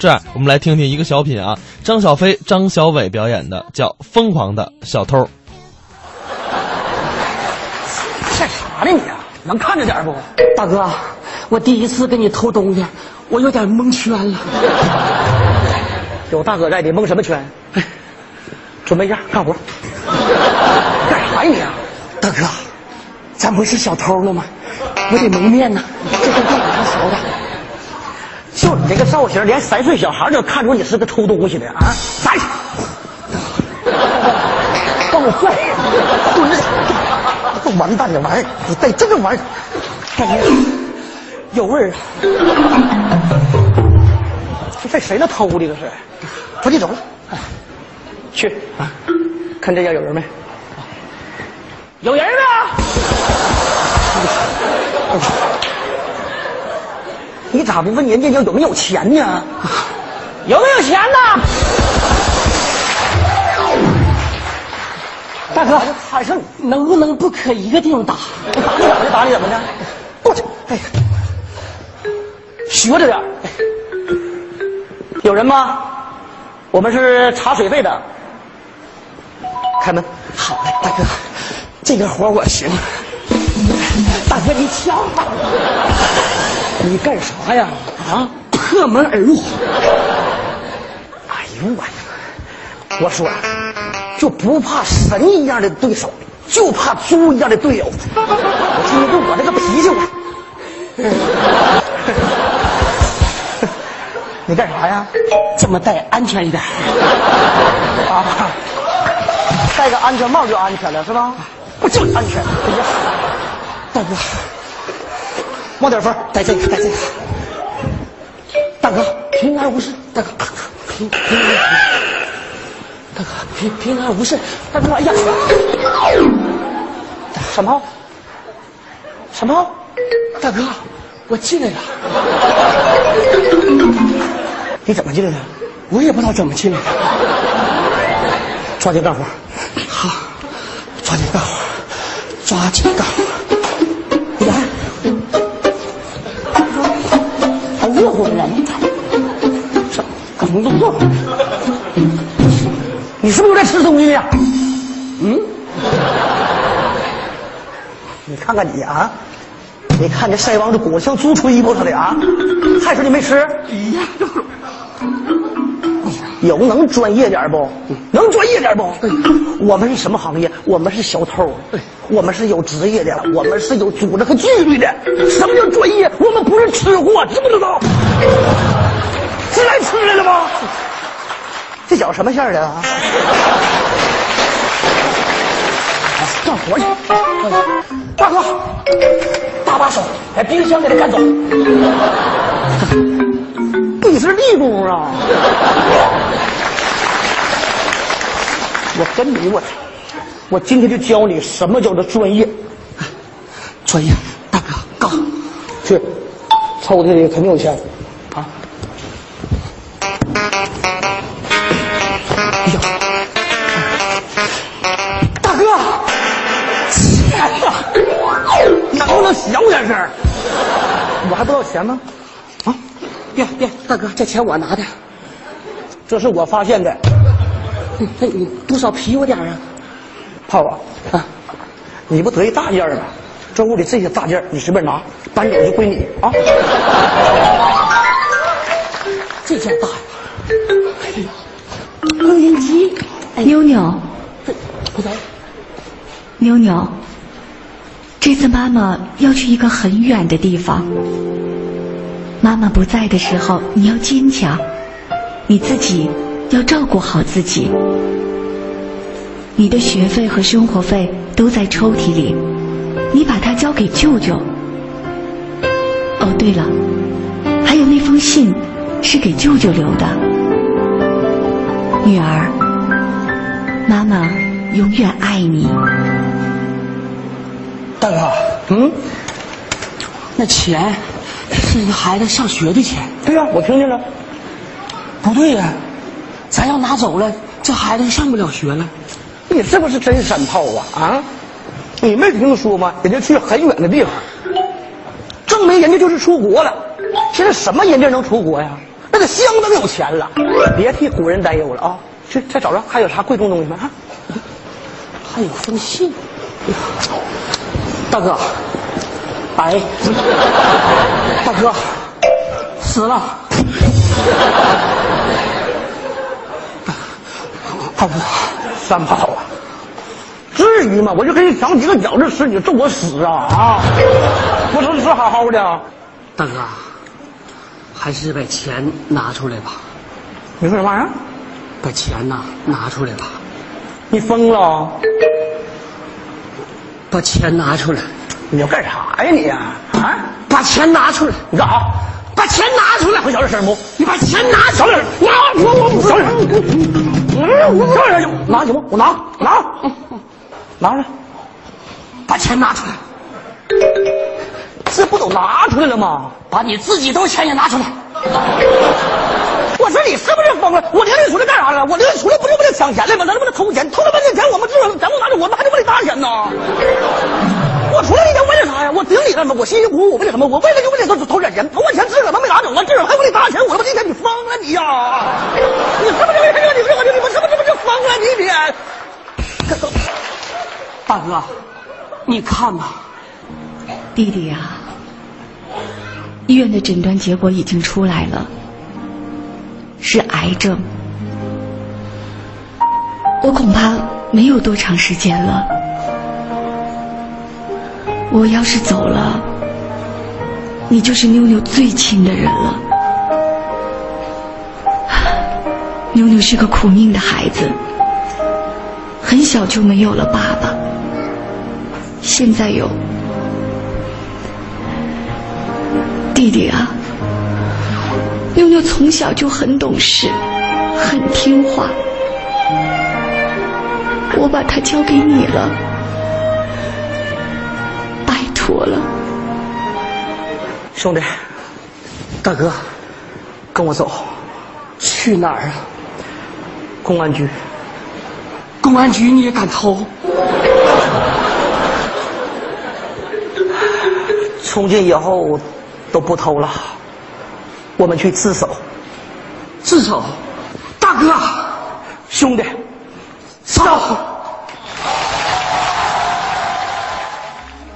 这样，我们来听听一个小品啊，张小飞、张小伟表演的，叫《疯狂的小偷》。干啥呢你啊？能看着点不？大哥，我第一次给你偷东西，我有点蒙圈了。有大哥在，你蒙什么圈？哎，准备一下，干活。干啥呀你啊？大哥，咱不是小偷了吗？我得蒙面呢，这跟电影上学的。就你这个造型，连三岁小孩都看出你是个偷东西的啊！站起来，帮我拽，蹲着。这完蛋的玩意儿，你带这个玩意儿，感觉有味儿啊！这谁那偷的这是？赶紧走了，去啊！看这家有人没？有人吗？你咋不问人家有没有钱呢？有没有钱呢？大哥，还是能不能不可一个地方打？我打你怎么的？打你怎么的？过去！哎呀，学着点。有人吗？我们是查水费的。开门。好嘞，大哥，这个活我行。大哥，你抢吧！你干啥呀？啊，破门而入。哎呦我呀！我说，就不怕神一样的对手，就怕猪一样的队友。我今天就我这个脾气，我。你干啥呀？这么戴安全一点。啊，戴个安全帽就安全了是吧？不就安全？哎呀，大哥，往点分，戴这个，戴这个。大哥，平安无事。大哥，平平安无事。大哥，平平安无事。大哥，哎呀，什么？什么？大哥，我进来了。你怎么进来的？我也不知道怎么进来的。抓紧干活。好，抓紧干活，抓紧干活。还热乎着呢。这怎么都热乎？你是不是在吃东西呀？嗯。你看看你啊，你看这腮帮子鼓像猪吹过似的啊，还说你没吃？哎呀。有能专业点不？能专业点不？我们是什么行业？我们是小偷。我们是有职业的，我们是有组织和纪律的。什么叫专业？我们不是吃货，知不知道？是来吃来了吗？这脚什么馅儿的啊？干活去！大哥，搭把手，把冰箱给他干走。你是立功啊！我跟你我，我今天就教你什么叫做专业。专业，大哥，告去，抽屉里肯定有钱啊！哎呀，大哥，钱呐！能不能小点声？我还不知道钱吗？啊，别别，大哥，这钱我拿的。这是我发现的。那你多少皮我点啊？炮啊！啊，你不得一大件吗？这屋里这些大件你随便拿，搬走就归你啊！这件大呀！录音机，妞妞，不在。妞妞，这次妈妈要去一个很远的地方。妈妈不在的时候，你要坚强，你自己要照顾好自己。你的学费和生活费都在抽屉里，你把它交给舅舅。哦，对了，还有那封信是给舅舅留的。女儿，妈妈永远爱你。大哥，嗯，那钱是那孩子上学的钱。对呀、我听见了。不对呀、咱要拿走了，这孩子上不了学了。你是不是真山炮啊？啊，你没听说吗？人家去很远的地方，证明人家就是出国了。现在什么人家能出国呀？那得相当有钱了，别替古人担忧了啊！去，再找找还有啥贵重东西吗？啊，还有封信。大哥，哎，大哥，死了。大哥，三炮啊，至于吗？我就给你长几个饺子吃，你咒我死啊啊！我说你是好好的，大哥，还是把钱拿出来吧。你说什么玩意儿？把钱呐拿出来吧。你疯了？把钱拿出来！你要干啥呀你呀？啊！把钱拿出来！你干啥？把钱拿出来！会小点声不？你把钱拿出来！拿我我小点声！我小点声！拿行不？我拿拿拿出来！把钱拿出来！这不都拿出来了吗？把你自己的钱也拿出来！我说你是不是疯了？我领你出来干啥了？我领你出来不就为了抢钱来吗？咱这不是偷钱，偷了半天钱，我们至少咱不拿着，我们还得为了搭钱呢。我出来一天为了啥呀？我顶你干什么？我辛辛苦苦为了什么？我为了就为了偷偷点钱，投完钱自个儿没拿走啊，至少还为了搭钱。我他妈今天你疯了你呀！你是不是为了你这个你们是不是不是疯了你你？大哥，你看吧，弟弟呀、医院的诊断结果已经出来了，是癌症。我恐怕没有多长时间了。我要是走了，你就是妞妞最亲的人了。妞妞是个苦命的孩子，很小就没有了爸爸，现在有弟弟啊。妞妞从小就很懂事，很听话，我把她交给你了，拜托了。兄弟，大哥，跟我走，去哪儿啊？公安局。公安局你也敢偷？从今以后都不偷了，我们去自首。自首？大哥，兄弟，走。